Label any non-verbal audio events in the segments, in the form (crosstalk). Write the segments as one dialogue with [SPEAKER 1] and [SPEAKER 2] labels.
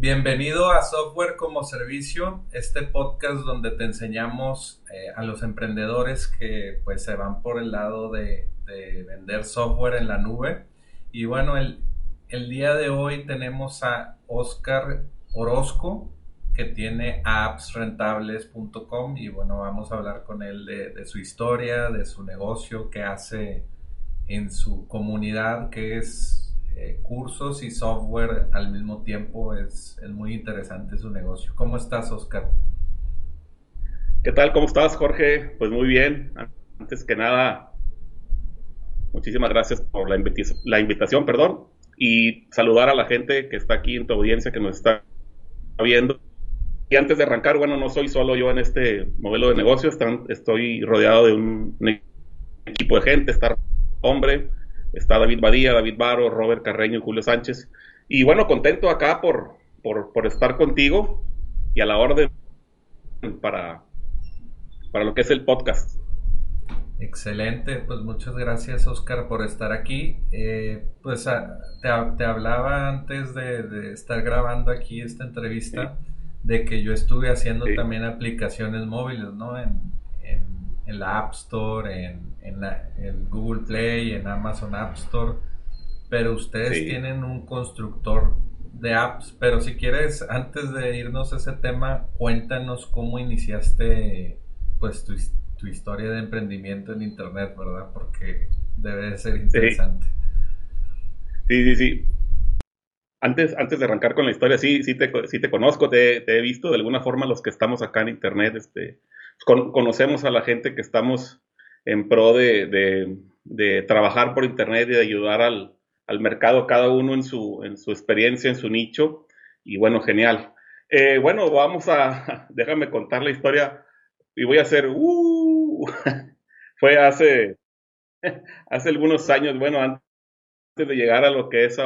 [SPEAKER 1] Bienvenido a Software como Servicio, este podcast donde te enseñamos eh, a los emprendedores que pues se van por el lado de, vender software en la nube. Y bueno, el, día de hoy tenemos a Oscar Orozco que tiene appsrentables.com y bueno, vamos a hablar con él de, de su historia, de su negocio, que hace en su comunidad, que es eh, cursos y software al mismo tiempo. Es, es, muy interesante su negocio. ¿Cómo estás, Oscar?
[SPEAKER 2] ¿Qué tal? ¿Cómo estás, Jorge? Pues muy bien. Antes que nada, muchísimas gracias por la, invitación, perdón, y saludar a la gente que está aquí en tu audiencia, que nos está viendo. Y antes de arrancar, bueno, no soy solo yo en este modelo de negocio, están, estoy rodeado de un, equipo de gente, estar hombre, está David Badía, David Baro, Robert Carreño y Julio Sánchez. Y bueno, contento acá por, por, estar contigo y a la orden para, para lo que es el podcast.
[SPEAKER 1] Excelente, pues muchas gracias Oscar por estar aquí. Eh, pues ah, te, te, hablaba antes de, estar grabando aquí esta entrevista de que yo estuve haciendo también aplicaciones móviles, ¿no? En, en la App Store, en, en, Google Play, en Amazon App Store, pero ustedes tienen un constructor de apps, pero si quieres, antes de irnos a ese tema, cuéntanos cómo iniciaste pues tu, tu historia de emprendimiento en Internet, ¿verdad? Porque debe de ser interesante.
[SPEAKER 2] Sí, sí, sí. Antes, antes de arrancar con la historia, sí, sí te, sí te conozco, te, te, he visto de alguna forma los que estamos acá en Internet, este, conocemos a la gente que estamos en pro de, trabajar por Internet y de ayudar al, mercado, cada uno en su, en su experiencia, en su nicho. Y bueno, genial. Eh, bueno, vamos a, (laughs) déjame contar la historia y voy a hacer, uh, (laughs) fue hace, (laughs) hace algunos años, bueno, antes de llegar a lo que es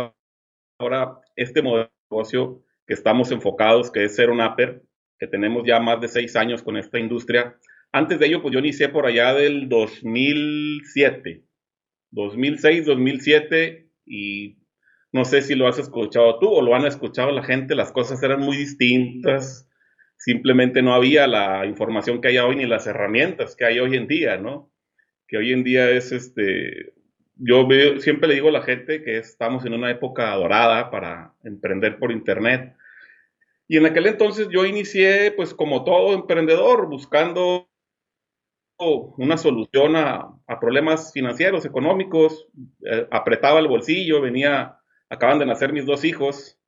[SPEAKER 2] ahora este modelo de negocio que estamos enfocados, que es ser un upper, que tenemos ya más de seis años con esta industria. Antes de ello, pues yo inicié por allá del 2007, 2006, 2007, y no sé si lo has escuchado tú o lo han escuchado la gente, las cosas eran muy distintas, simplemente no había la información que hay hoy ni las herramientas que hay hoy en día, ¿no? Que hoy en día es este, yo veo, siempre le digo a la gente que estamos en una época dorada para emprender por internet y en aquel entonces yo inicié, pues como todo emprendedor, buscando una solución a, problemas financieros, económicos, eh, apretaba el bolsillo, venía, acaban de nacer mis dos hijos,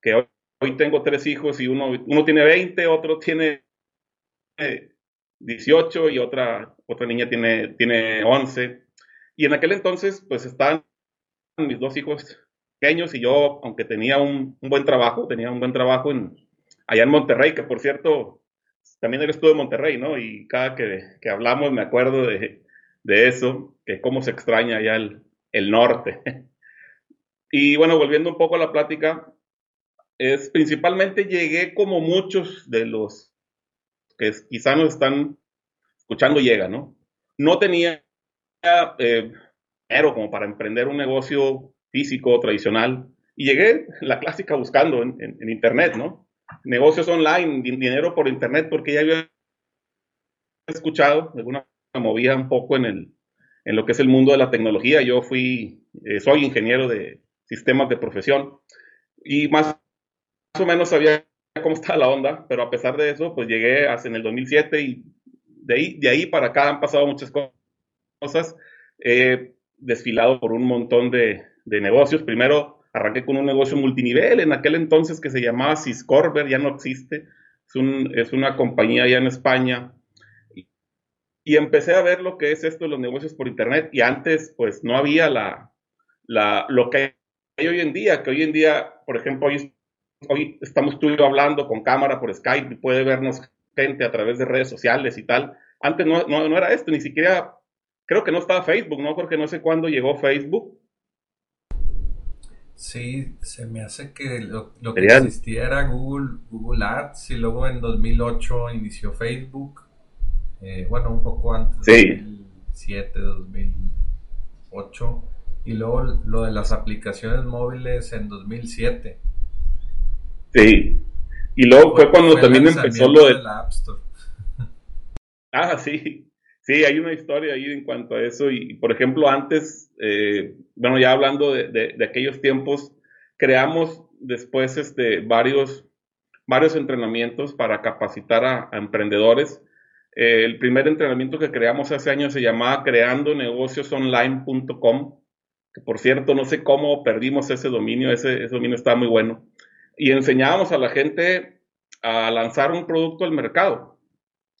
[SPEAKER 2] que hoy, tengo tres hijos y uno, uno tiene 20, otro tiene 18 y otra, otra niña tiene, tiene 11. Y en aquel entonces, pues estaban mis dos hijos pequeños y yo, aunque tenía un, buen trabajo, tenía un buen trabajo en, allá en Monterrey, que por cierto, también eres tú de Monterrey, ¿no? Y cada que, hablamos me acuerdo de, eso, que cómo se extraña allá el, norte. (laughs) y bueno, volviendo un poco a la plática, es principalmente llegué como muchos de los que quizá nos están escuchando llega, ¿no? No tenía eh, dinero como para emprender un negocio físico tradicional Y llegué, la clásica, buscando en, en, Internet, ¿no? Negocios online, dinero por Internet, porque ya había escuchado, alguna movía un poco en, el, en lo que es el mundo de la tecnología. Yo fui, eh, soy ingeniero de sistemas de profesión y más, o menos sabía cómo estaba la onda, pero a pesar de eso, pues llegué hasta en el 2007 y de ahí, de ahí para acá han pasado muchas cosas. He desfilado por un montón de, de negocios. Primero arranqué con un negocio multinivel en aquel entonces que se llamaba Siscorber, ya no existe. Es, un, es una compañía allá en España y empecé a ver lo que es esto de los negocios por internet y antes pues no había la, la lo que hay hoy en día, que hoy en día, por ejemplo, hoy, hoy estamos tú y yo hablando con cámara por Skype y puede vernos gente a través de redes sociales y tal. Antes no, no, era esto, ni siquiera, creo que no estaba Facebook, ¿no? Porque no sé cuándo llegó Facebook.
[SPEAKER 1] Sí, se me hace que lo, lo que existía era Google, Google Ads y luego en 2008 inició Facebook eh, bueno, un poco antes,
[SPEAKER 2] sí.
[SPEAKER 1] 2007, 2008, y luego lo de las aplicaciones móviles en 2007.
[SPEAKER 2] Sí, y luego fue, cuando también empezó lo de...
[SPEAKER 1] la App Store.
[SPEAKER 2] Ah, sí, sí, hay una historia ahí en cuanto a eso, y, por ejemplo, antes, eh, bueno, ya hablando de, aquellos tiempos, creamos después este, varios, varios entrenamientos para capacitar a emprendedores eh, el primer entrenamiento que creamos hace años se llamaba creando negociosonline.com, que por cierto no sé cómo perdimos ese dominio, ese, dominio estaba muy bueno. Y enseñábamos a la gente a lanzar un producto al mercado,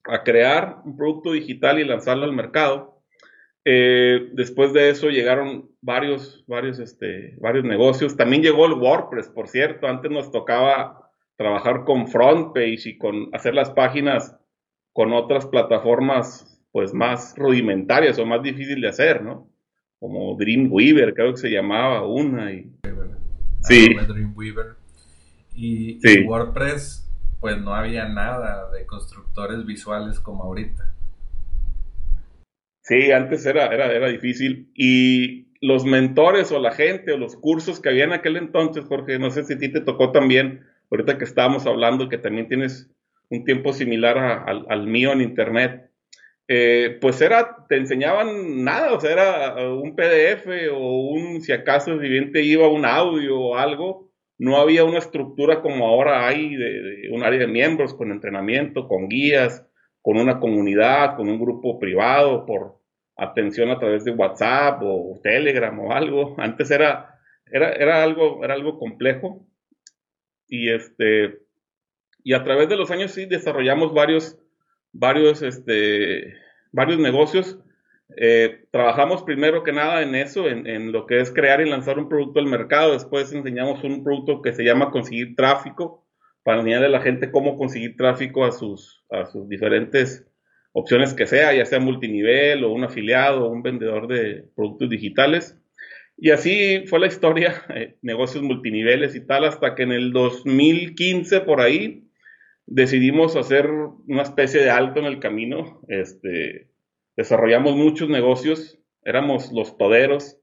[SPEAKER 2] a crear un producto digital y lanzarlo al mercado. Eh, después de eso llegaron varios, varios, este, varios negocios. También llegó el WordPress, por cierto. Antes nos tocaba trabajar con FrontPage y con hacer las páginas con otras plataformas pues más rudimentarias o más difíciles de hacer, ¿no? Como Dreamweaver, creo que se llamaba una. Y...
[SPEAKER 1] Sí. Dreamweaver. Y, WordPress, pues no había nada de constructores visuales como ahorita.
[SPEAKER 2] Sí, antes era, era, era difícil. Y los mentores o la gente o los cursos que había en aquel entonces, Jorge, no sé si a ti te tocó también, ahorita que estábamos hablando que también tienes un tiempo similar al mío en internet, eh, pues era, te enseñaban nada, o sea, era un PDF o un, si acaso viviente iba un audio o algo, no había una estructura como ahora hay de, un área de miembros con entrenamiento, con guías, con una comunidad, con un grupo privado, por atención a través de WhatsApp o Telegram o algo. Antes era, era, era algo, era algo complejo. Y este, y a través de los años sí desarrollamos varios, varios, este, varios negocios. Eh, trabajamos primero que nada en eso, en, lo que es crear y lanzar un producto al mercado. Después enseñamos un producto que se llama conseguir tráfico, para enseñarle a la gente cómo conseguir tráfico a sus, a sus diferentes opciones que sea, ya sea multinivel o un afiliado o un vendedor de productos digitales. Y así fue la historia, (laughs) eh, negocios multiniveles y tal, hasta que en el 2015 por ahí decidimos hacer una especie de alto en el camino. Este, desarrollamos muchos negocios, éramos los poderos.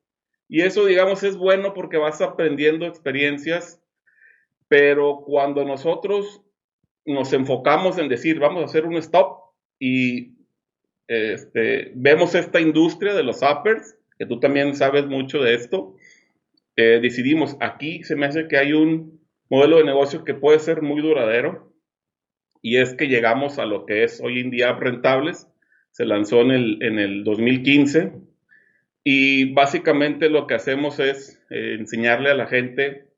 [SPEAKER 2] Y eso, digamos, es bueno porque vas aprendiendo experiencias, pero cuando nosotros nos enfocamos en decir, vamos a hacer un stop y este, vemos esta industria de los uppers, que tú también sabes mucho de esto, eh, decidimos, aquí se me hace que hay un modelo de negocio que puede ser muy duradero, y es que llegamos a lo que es hoy en día rentables. Se lanzó en el, en el 2015 y básicamente lo que hacemos es eh, enseñarle a la gente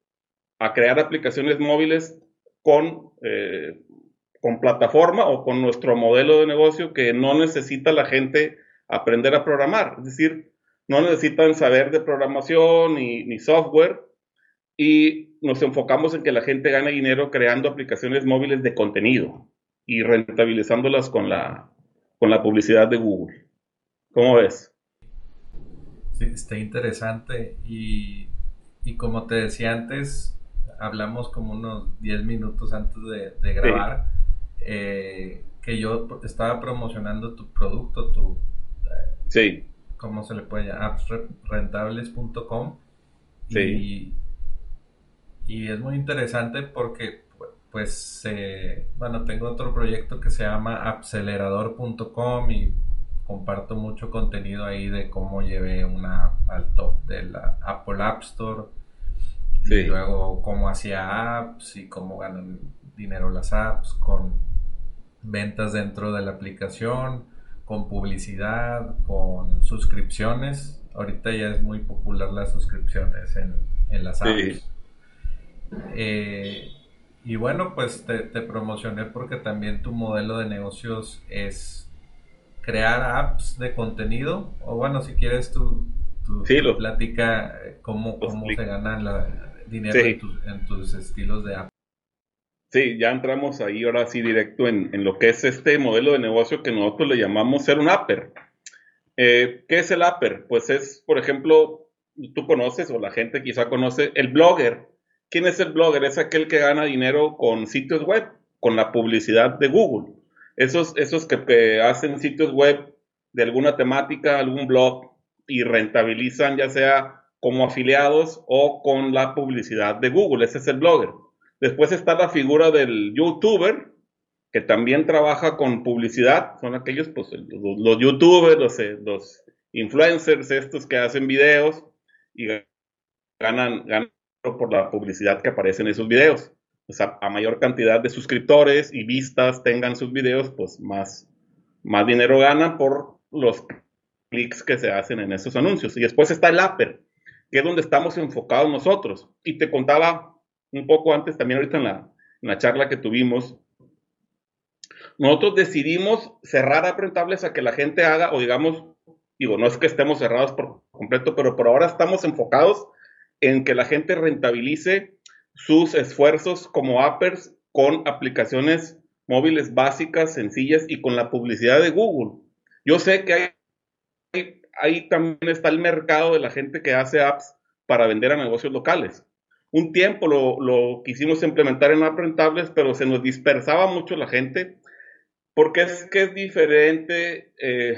[SPEAKER 2] a crear aplicaciones móviles con, eh, con plataforma o con nuestro modelo de negocio que no necesita la gente aprender a programar. Es decir, no necesitan saber de programación ni, ni software y nos enfocamos en que la gente gane dinero creando aplicaciones móviles de contenido y rentabilizándolas con la, con la publicidad de Google. ¿Cómo ves?
[SPEAKER 1] Sí, está interesante y, como te decía antes, hablamos como unos 10 minutos antes de, grabar, eh, que yo estaba promocionando tu producto, tu...
[SPEAKER 2] sí.
[SPEAKER 1] ¿Cómo se le puede llamar? appsrentables.com. Sí. y es muy interesante porque, pues, eh, bueno, tengo otro proyecto que se llama acelerador.com y comparto mucho contenido ahí de cómo llevé una al top de la Apple App Store. Y luego cómo hacía apps y cómo ganan dinero las apps con ventas dentro de la aplicación, con publicidad, con suscripciones. Ahorita ya es muy popular las suscripciones en, en las apps. Eh, y bueno, pues te, promocioné porque también tu modelo de negocios es crear apps de contenido. O bueno, si quieres tu, tu, platica eh, cómo, cómo se gana la, dinero en, tus, estilos de app.
[SPEAKER 2] Sí, ya entramos ahí ahora sí directo en, lo que es este modelo de negocio que nosotros le llamamos ser un apper. Eh, ¿Qué es el apper? Pues es, por ejemplo, tú conoces o la gente quizá conoce el blogger. ¿Quién es el blogger? Es aquel que gana dinero con sitios web, con la publicidad de Google. Esos, esos que, hacen sitios web de alguna temática, algún blog y rentabilizan ya sea como afiliados o con la publicidad de Google. Ese es el blogger. Después está la figura del youtuber, que también trabaja con publicidad. Son aquellos, pues, los, youtubers, los, eh, los, influencers, estos que hacen videos y ganan, ganan por la publicidad que aparece en esos videos. O sea, a mayor cantidad de suscriptores y vistas tengan sus videos, pues más, más dinero ganan por los clics que se hacen en esos anuncios. Y después está el Apper, que es donde estamos enfocados nosotros. Y te contaba un poco antes, también ahorita en la, en la charla que tuvimos, nosotros decidimos cerrar a rentables a que la gente haga, o digamos, digo, no es que estemos cerrados por completo, pero por ahora estamos enfocados en que la gente rentabilice sus esfuerzos como appers con aplicaciones móviles básicas, sencillas y con la publicidad de Google. Yo sé que hay, ahí también está el mercado de la gente que hace apps para vender a negocios locales. Un tiempo lo, quisimos implementar en apps rentables, pero se nos dispersaba mucho la gente, porque es que es diferente eh,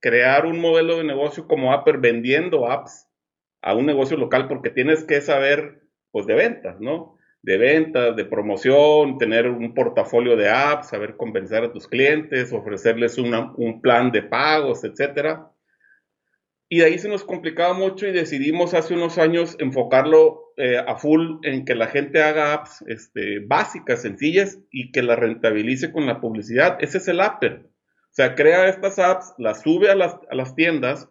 [SPEAKER 2] crear un modelo de negocio como Apper vendiendo apps a un negocio local porque tienes que saber, pues, de ventas, ¿no? De ventas, de promoción, tener un portafolio de apps, saber convencer a tus clientes, ofrecerles un plan de pagos, etcétera. Y de ahí se nos complicaba mucho y decidimos hace unos años enfocarlo eh, a full en que la gente haga apps este, básicas, sencillas y que la rentabilice con la publicidad. Ese es el Apple. O sea, crea estas apps, las sube a las, a las tiendas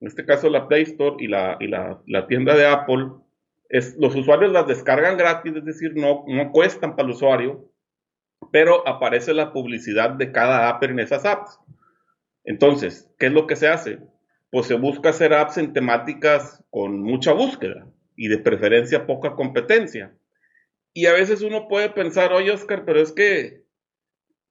[SPEAKER 2] en este caso la Play Store y la, la, tienda de Apple, es, los usuarios las descargan gratis, es decir, no, no cuestan para el usuario, pero aparece la publicidad de cada app en esas apps. Entonces, ¿qué es lo que se hace? Pues se busca hacer apps en temáticas con mucha búsqueda y de preferencia poca competencia. Y a veces uno puede pensar, oye Oscar, pero es que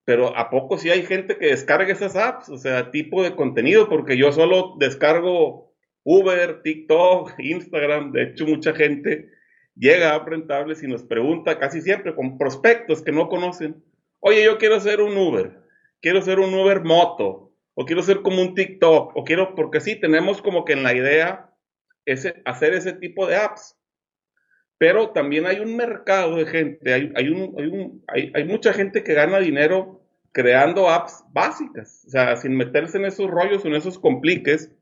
[SPEAKER 2] pero ¿a poco sí hay gente que descarga esas apps? O sea, tipo de contenido, porque yo solo descargo Uber, TikTok, (laughs) Instagram. De hecho, mucha gente llega a Rentables y nos pregunta casi siempre con prospectos que no conocen. Oye, yo quiero ser un Uber, quiero ser un Uber moto, o quiero ser como un TikTok, o quiero, porque sí, tenemos como que en la idea ese, hacer ese tipo de apps. Pero también hay un mercado de gente, hay, hay, hay, hay, mucha gente que gana dinero creando apps básicas, o sea, sin meterse en esos rollos, en esos compliques,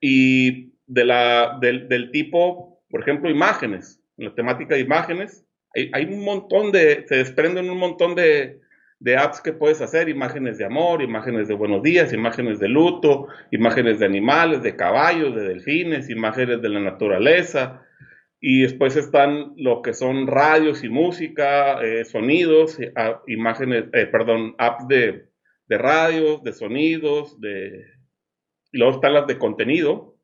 [SPEAKER 2] y de la, del, del tipo, por ejemplo, imágenes, en la temática de imágenes, hay, hay, un montón de, se desprenden un montón de, de apps que puedes hacer, imágenes de amor, imágenes de buenos días, imágenes de luto, imágenes de animales, de caballos, de delfines, imágenes de la naturaleza, y después están lo que son radios y música, eh, sonidos, imágenes, eh, perdón, apps de, de radios, de sonidos, de... Y luego están las de contenido,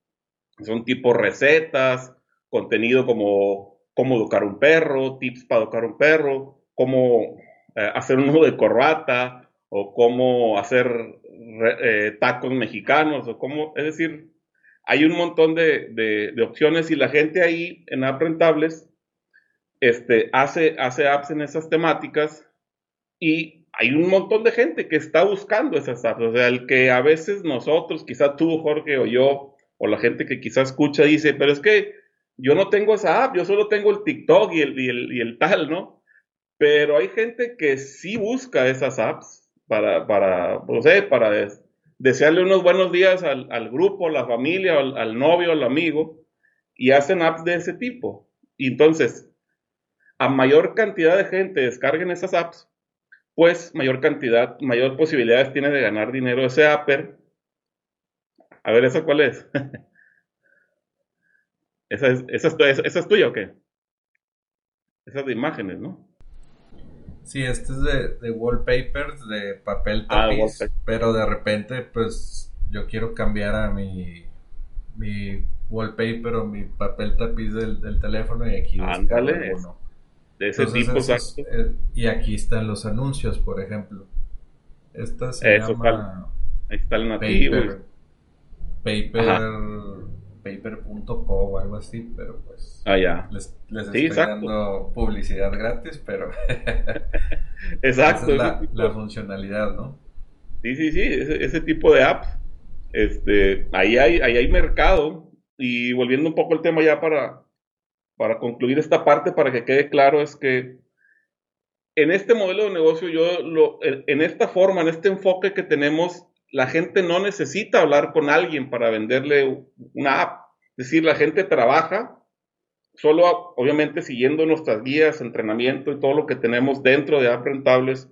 [SPEAKER 2] son tipo recetas, contenido como cómo educar un perro, tips para educar un perro, cómo eh, hacer un nudo de corbata, o cómo hacer tacos mexicanos, o cómo, es decir, hay un montón de, opciones y la gente ahí en App Rentables este, hace, apps en esas temáticas y hay un montón de gente que está buscando esas apps. O sea, el que a veces nosotros, quizá tú, Jorge, o yo, o la gente que quizá escucha, dice, pero es que yo no tengo esa app, yo solo tengo el TikTok y el, y y el tal, ¿no? Pero hay gente que sí busca esas apps para, para no sé, para desearle unos buenos días al, grupo, a la familia, al, al, novio, al amigo, y hacen apps de ese tipo. Y entonces, a mayor cantidad de gente descarguen esas apps, pues mayor cantidad, mayor posibilidades tiene de ganar dinero ese apper. A ver, ¿esa cuál es? (laughs) ¿Esa es, esa, es, ¿Esa es tuya o qué? Esas de imágenes, ¿no?
[SPEAKER 1] Sí, este es de, de wallpapers, de papel ah, tapiz, pero de repente, pues, yo quiero cambiar a mi, mi wallpaper o mi papel tapiz del, del teléfono y aquí
[SPEAKER 2] Ándale, de ese tipo.
[SPEAKER 1] Eh, y aquí están los anuncios, por ejemplo. Esta se llama
[SPEAKER 2] Ahí está el nativo.
[SPEAKER 1] Paper, paper paper.co o algo así, pero pues
[SPEAKER 2] ah, ya.
[SPEAKER 1] les, estoy dando publicidad gratis, pero (laughs)
[SPEAKER 2] exacto.
[SPEAKER 1] Esa es la, funcionalidad, ¿no?
[SPEAKER 2] Sí, sí, sí, ese, tipo de apps, este, ahí hay, ahí hay mercado y volviendo un poco al tema ya para, para concluir esta parte, para que quede claro, es que en este modelo de negocio, yo lo, en esta forma, en este enfoque que tenemos, la gente no necesita hablar con alguien para venderle una app. Es decir, la gente trabaja solo, obviamente, siguiendo nuestras guías, entrenamiento y todo lo que tenemos dentro de App Rentables,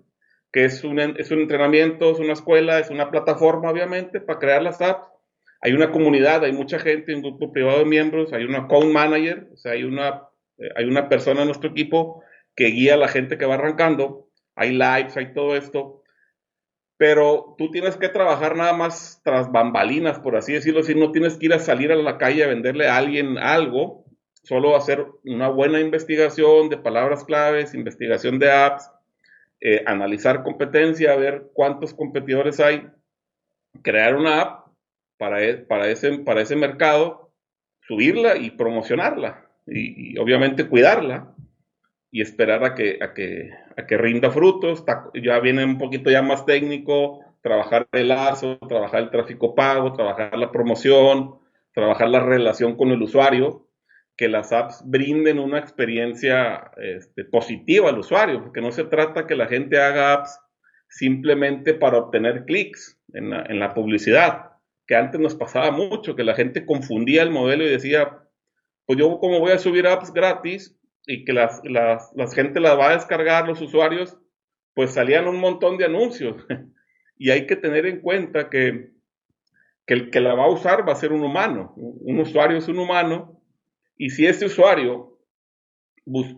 [SPEAKER 2] que es un, un entrenamiento, es una escuela, es una plataforma, obviamente, para crear las apps. Hay una comunidad, hay mucha gente, un grupo privado de miembros, hay una account manager, o sea, eh, hay una persona en nuestro equipo que guía a la gente que va arrancando, hay lives, hay todo esto, pero tú tienes que trabajar nada más tras bambalinas, por así decirlo, si no tienes que ir a salir a la calle a venderle a alguien algo, solo hacer una buena investigación de palabras claves, investigación de apps, eh, analizar competencia, ver cuántos competidores hay, crear una app para, e, ese mercado, subirla y promocionarla y obviamente cuidarla y esperar a que, a que, a que rinda frutos. Ya viene un poquito ya más técnico, trabajar el lazo, trabajar el tráfico pago, trabajar la promoción, trabajar la relación con el usuario, que las apps brinden una experiencia este, positiva al usuario, porque no se trata que la gente haga apps simplemente para obtener clics en la, en la publicidad, que antes nos pasaba mucho, que la gente confundía el modelo y decía, pues yo como voy a subir apps gratis, y que las, las, la gente las va a descargar, los usuarios, pues salían un montón de anuncios. (laughs) y hay que tener en cuenta que, que, el que la va a usar va a ser un humano. Un usuario es un humano. Y si ese usuario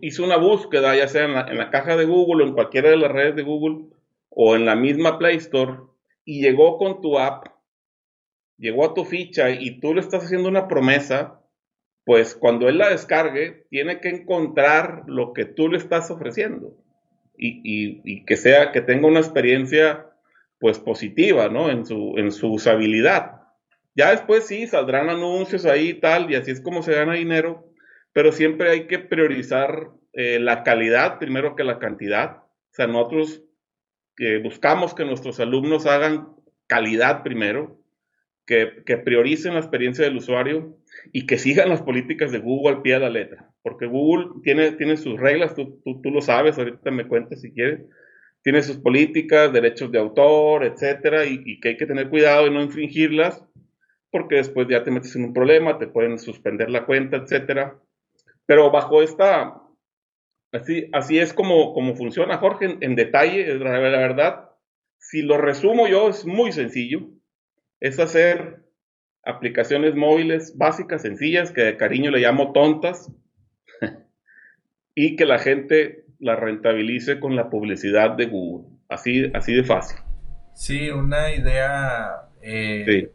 [SPEAKER 2] hizo una búsqueda, ya sea en la, en la caja de Google o en cualquiera de las redes de Google o en la misma Play Store y llegó con tu app, llegó a tu ficha y tú le estás haciendo una promesa, pues cuando él la descargue, tiene que encontrar lo que tú le estás ofreciendo y, que sea, que tenga una experiencia pues positiva, ¿no? En su, en su usabilidad. Ya después sí, saldrán anuncios ahí y tal, y así es como se gana dinero, pero siempre hay que priorizar eh, la calidad primero que la cantidad. O sea, nosotros que buscamos que nuestros alumnos hagan calidad primero, que, prioricen la experiencia del usuario y que sigan las políticas de Google al pie de la letra, porque Google tiene, tiene sus reglas, tú, tú, lo sabes, ahorita me cuentas si quieres, tiene sus políticas, derechos de autor, etcétera, y, que hay que tener cuidado de no infringirlas, porque después ya te metes en un problema, te pueden suspender la cuenta, etcétera. Pero bajo esta, así, así es como, como funciona, Jorge, en, detalle, la, la verdad, si lo resumo yo, es muy sencillo, es hacer aplicaciones móviles básicas, sencillas, que de cariño le llamo tontas, y que la gente la rentabilice con la publicidad de Google. Así, así de fácil.
[SPEAKER 1] Sí, una idea eh,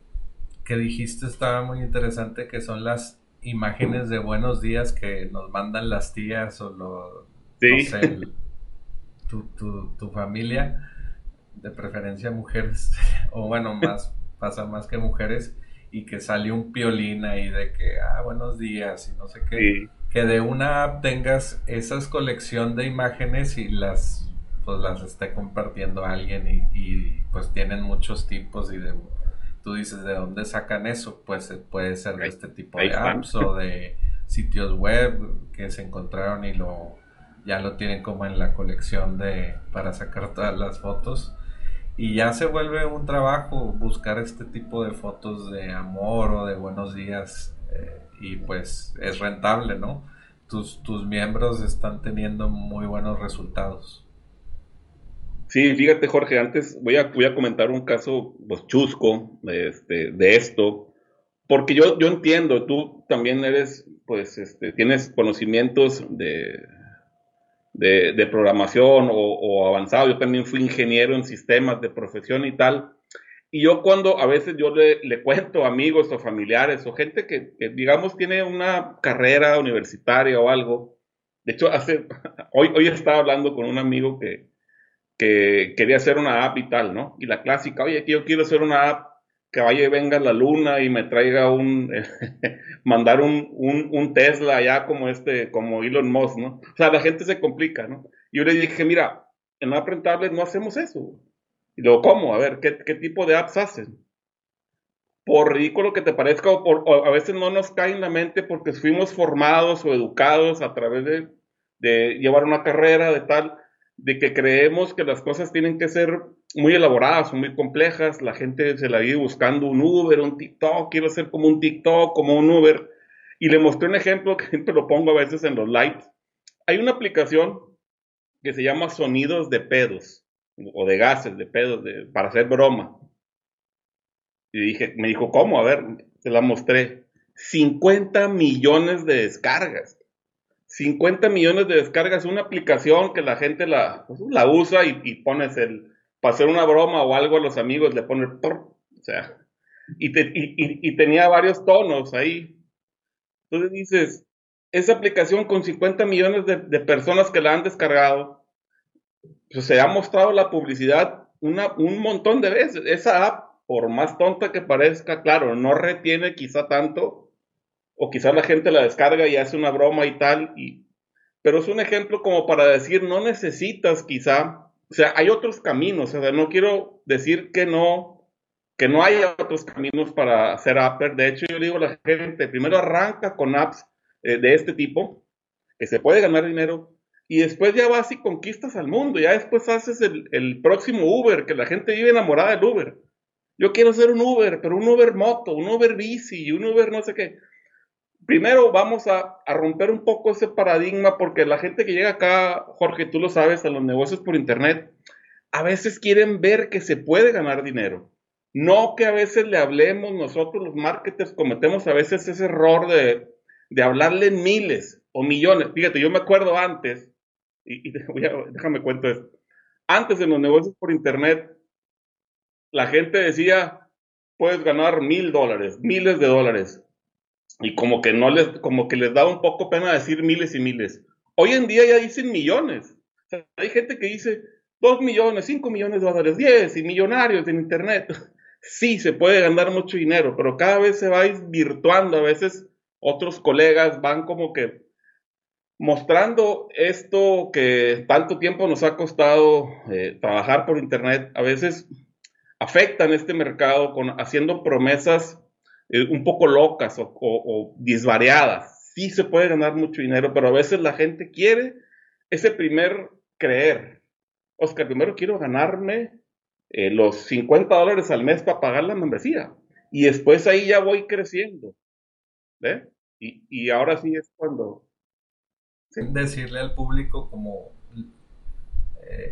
[SPEAKER 1] que dijiste estaba muy interesante, que son las imágenes de buenos días que nos mandan las tías o lo, tu, tu, tu familia, de preferencia mujeres, (laughs) o bueno, más pasa más que mujeres, y que sale un piolín ahí de que, ah, buenos días y no sé qué. Que de una app tengas esas colección de imágenes y las pues las esté compartiendo alguien y, pues tienen muchos tipos y de tú dices de dónde sacan eso pues puede ser de este tipo de apps o de sitios web que se encontraron y lo ya lo tienen como en la colección de para sacar todas las fotos y ya se vuelve un trabajo buscar este tipo de fotos de amor o de buenos días eh, y pues es rentable, ¿no? Tus, tus miembros están teniendo muy buenos resultados.
[SPEAKER 2] Sí, fíjate Jorge, antes voy a, voy a comentar un caso pues, chusco este, de esto, porque yo, yo entiendo, tú también eres, pues, este, tienes conocimientos de, de, programación o, avanzado. Yo también fui ingeniero en sistemas de profesión y tal. Y yo cuando a veces yo le, cuento a amigos o familiares o gente que, digamos tiene una carrera universitaria o algo. De hecho, hace, (laughs) hoy, hoy estaba hablando con un amigo que, que quería hacer una app y tal, ¿no? Y la clásica, oye, yo quiero hacer una app que vaya y venga la luna y me traiga un, (laughs) mandar un, un, Tesla allá como este, como Elon Musk, ¿no? O sea, la gente se complica, ¿no? Y yo le dije, mira, en App no hacemos eso. Y luego, ¿cómo? A ver, ¿qué, qué tipo de apps hacen? Por ridículo que te parezca, o, a veces no nos cae en la mente porque fuimos formados o educados a través de, de llevar una carrera de tal, de que creemos que las cosas tienen que ser muy elaboradas, muy complejas, la gente se la vive buscando un Uber, un TikTok, quiero ser como un TikTok, como un Uber. Y le mostré un ejemplo que siempre lo pongo a veces en los lives. Hay una aplicación que se llama Sonidos de Pedos, o de gases, de pedos, de, para hacer broma. Y dije, me dijo, ¿cómo? A ver, se la mostré. 50 millones de descargas. 50 millones de descargas, una aplicación que la gente la, pues, la usa y, y pones el, para hacer una broma o algo a los amigos le pone, o sea, y, y, tenía varios tonos ahí. Entonces dices, esa aplicación con 50 millones de, personas que la han descargado, pues se ha mostrado la publicidad una, un montón de veces. Esa app, por más tonta que parezca, claro, no retiene quizá tanto, o quizá la gente la descarga y hace una broma y tal, y, pero es un ejemplo como para decir, no necesitas quizá o sea, hay otros caminos, o sea, no quiero decir que no, que no hay otros caminos para hacer apper. De hecho, yo digo a la gente, primero arranca con apps eh, de este tipo, que se puede ganar dinero, y después ya vas y conquistas al mundo, ya después haces el, el próximo Uber, que la gente vive enamorada del Uber. Yo quiero ser un Uber, pero un Uber moto, un Uber bici, un Uber no sé qué primero vamos a, romper un poco ese paradigma porque la gente que llega acá, Jorge, tú lo sabes, a los negocios por internet, a veces quieren ver que se puede ganar dinero. No que a veces le hablemos, nosotros los marketers cometemos a veces ese error de, hablarle en miles o millones. Fíjate, yo me acuerdo antes, y, (laughs) déjame cuento esto, antes en los negocios por internet, la gente decía, puedes ganar mil dólares, miles de dólares y como que no les, como que les da un poco pena decir miles y miles. Hoy en día ya dicen millones. hay gente que dice dos millones, cinco millones de dólares, diez y millonarios en internet. (laughs) Sí, se puede ganar mucho dinero, pero cada vez se va virtuando. A veces otros colegas van como que mostrando esto que tanto tiempo nos ha costado eh, trabajar por internet. A veces afectan este mercado con haciendo promesas eh, un poco locas o, disvariadas. Sí se puede ganar mucho dinero, pero a veces la gente quiere ese primer creer. Oscar, primero quiero ganarme eh, los 50 dólares al mes para pagar la membresía. Y después ahí ya voy creciendo. ¿Ve? Y, ahora sí es cuando...
[SPEAKER 1] Decirle al público como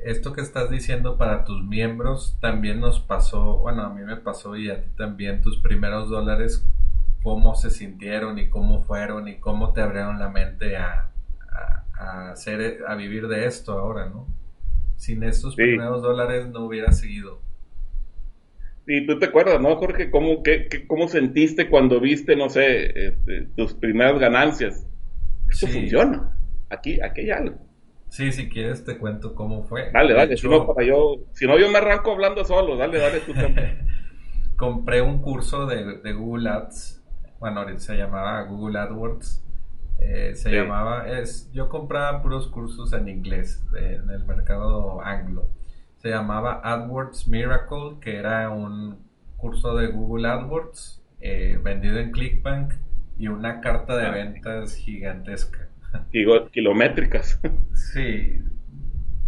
[SPEAKER 1] esto que estás diciendo para tus miembros también nos pasó, bueno, a mí me pasó y a ti también, tus primeros dólares, cómo se sintieron y cómo fueron y cómo te abrieron la mente a, a, hacer, a vivir de esto ahora, ¿no? Sin estos primeros dólares no hubiera seguido.
[SPEAKER 2] Y tú te acuerdas, ¿no, Jorge? ¿Cómo, qué, cómo sentiste cuando viste, no sé, este, tus primeras ganancias? Eso funciona. Aquí, aquí hay algo.
[SPEAKER 1] Sí, si quieres te cuento cómo fue.
[SPEAKER 2] Dale, dale, si, no, para yo, si no yo me arranco hablando solo, dale, dale tú también. (laughs)
[SPEAKER 1] Compré un curso de, de, Google Ads, bueno, se llamaba Google AdWords. Eh, se llamaba, es, yo compraba puros cursos en inglés en el mercado anglo. Se llamaba AdWords Miracle, que era un curso de Google AdWords eh, vendido en ClickBank y una carta de ventas gigantesca.
[SPEAKER 2] Kilométricas.
[SPEAKER 1] Sí,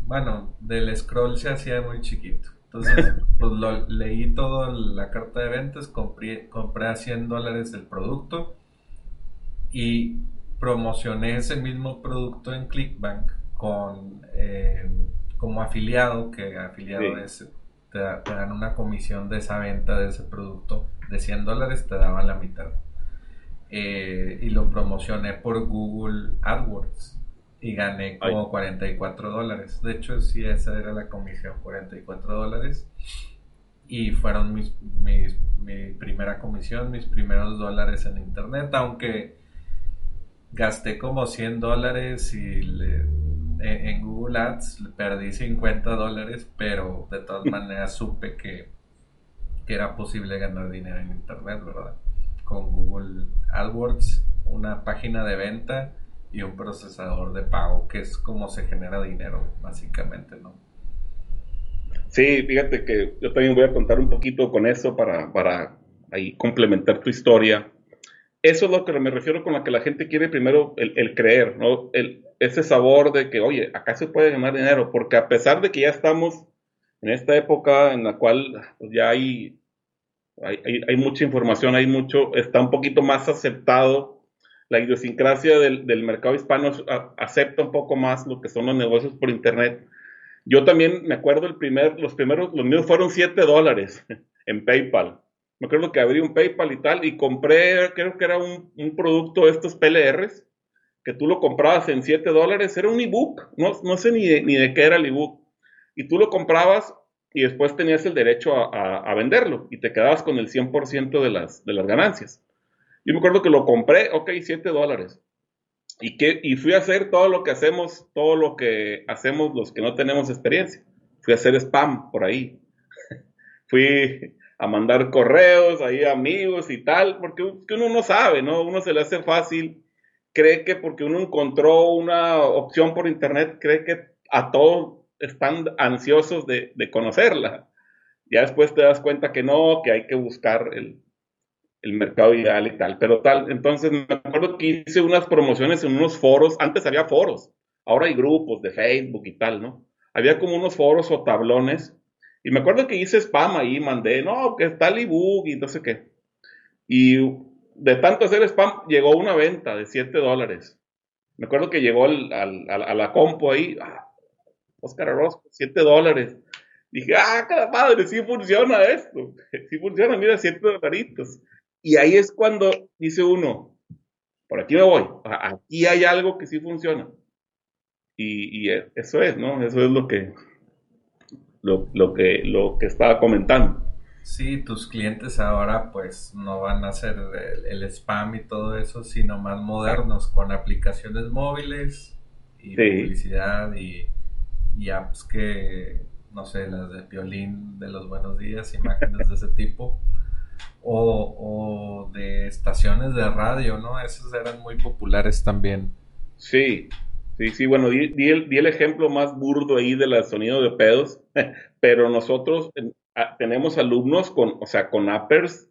[SPEAKER 1] bueno, del scroll se hacía muy chiquito. Entonces, (laughs) pues lo, leí toda la carta de ventas, compré, compré a 100 dólares el producto y promocioné ese mismo producto en Clickbank con eh, como afiliado, que afiliado es, te, dan una comisión de esa venta de ese producto de 100 dólares, te daban la mitad. Eh, y lo promocioné por Google AdWords y gané como 44 dólares. De hecho, sí, esa era la comisión, 44 dólares. Y fueron mis, mi primera comisión, mis primeros dólares en internet, aunque gasté como 100 dólares y en, Google Ads perdí 50 dólares, pero de todas (laughs) maneras supe que, que era posible ganar dinero en internet, ¿verdad? Con Google AdWords, una página de venta y un procesador de pago, que es como se genera dinero, básicamente, ¿no?
[SPEAKER 2] Sí, fíjate que yo también voy a contar un poquito con eso para, para ahí complementar tu historia. Eso es lo que me refiero con la que la gente quiere primero el, creer, ¿no? El, ese sabor de que, oye, acá se puede ganar dinero, porque a pesar de que ya estamos en esta época en la cual pues, ya hay, hay, hay, mucha información, hay mucho, está un poquito más aceptado la idiosincrasia del, mercado hispano acepta un poco más lo que son los negocios por internet. Yo también me acuerdo el primer, los primeros, los míos fueron 7 dólares (laughs) en PayPal. Me acuerdo que abrí un PayPal y tal y compré, creo que era un, producto de estos PLRs, que tú lo comprabas en 7 dólares, era un ebook, no, no sé ni de, ni de qué era el ebook. Y tú lo comprabas y después tenías el derecho a, venderlo y te quedabas con el 100% de las, de las ganancias. Yo me acuerdo que lo compré, ok, 7 dólares. Y, que, y fui a hacer todo lo que hacemos, todo lo que hacemos los que no tenemos experiencia. Fui a hacer spam por ahí. (laughs) fui a mandar correos ahí a amigos y tal, porque uno no sabe, ¿no? Uno se le hace fácil, cree que porque uno encontró una opción por internet, cree que a todos están ansiosos de, de conocerla. Ya después te das cuenta que no, que hay que buscar el, el mercado ideal y tal, pero tal, entonces me acuerdo que hice unas promociones en unos foros, antes había foros, ahora hay grupos de Facebook y tal, ¿no? Había como unos foros o tablones, y me acuerdo que hice spam ahí, mandé, no, que está ebook y no sé qué. Y de tanto hacer spam, llegó una venta de 7 dólares. Me acuerdo que llegó al, a la compu ahí, ah, Oscar Arroz, 7 dólares. Dije, ah, cada padre, sí funciona esto. (laughs) Sí funciona, mira, 7 dolaritos. Y ahí es cuando dice uno, por aquí me voy, aquí hay algo que sí funciona. Y, eso es, ¿no? Eso es lo que, lo, que, lo que estaba comentando.
[SPEAKER 1] Sí, tus clientes ahora pues no van a hacer el, spam y todo eso, sino más modernos, con aplicaciones móviles y publicidad y, y, apps que, no sé, las de violín de los buenos días, imágenes de ese tipo o, de estaciones de radio, ¿no? Esos eran muy populares también.
[SPEAKER 2] Sí, sí, sí, bueno, di, el, ejemplo más burdo ahí del sonido de pedos, (laughs) pero nosotros tenemos alumnos con, o sea, con appers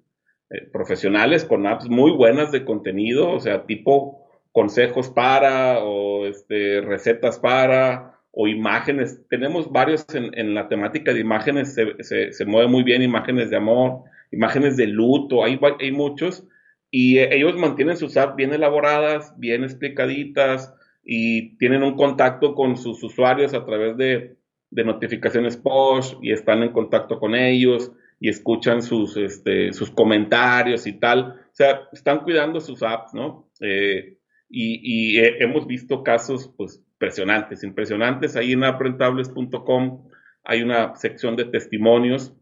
[SPEAKER 2] eh, profesionales, con apps muy buenas de contenido, o sea, tipo consejos para, o este, recetas para, o imágenes. Tenemos varios en, la temática de imágenes, se, se, se mueve muy bien imágenes de amor, imágenes de luto, hay, hay muchos, y eh, ellos mantienen sus apps bien elaboradas, bien explicaditas, y tienen un contacto con sus usuarios a través de, notificaciones push, y están en contacto con ellos, y escuchan sus, este, sus comentarios y tal. O sea, están cuidando sus apps, ¿no? Eh, y, eh, hemos visto casos, pues, impresionantes, impresionantes. Ahí en aprentables.com hay una sección de testimonios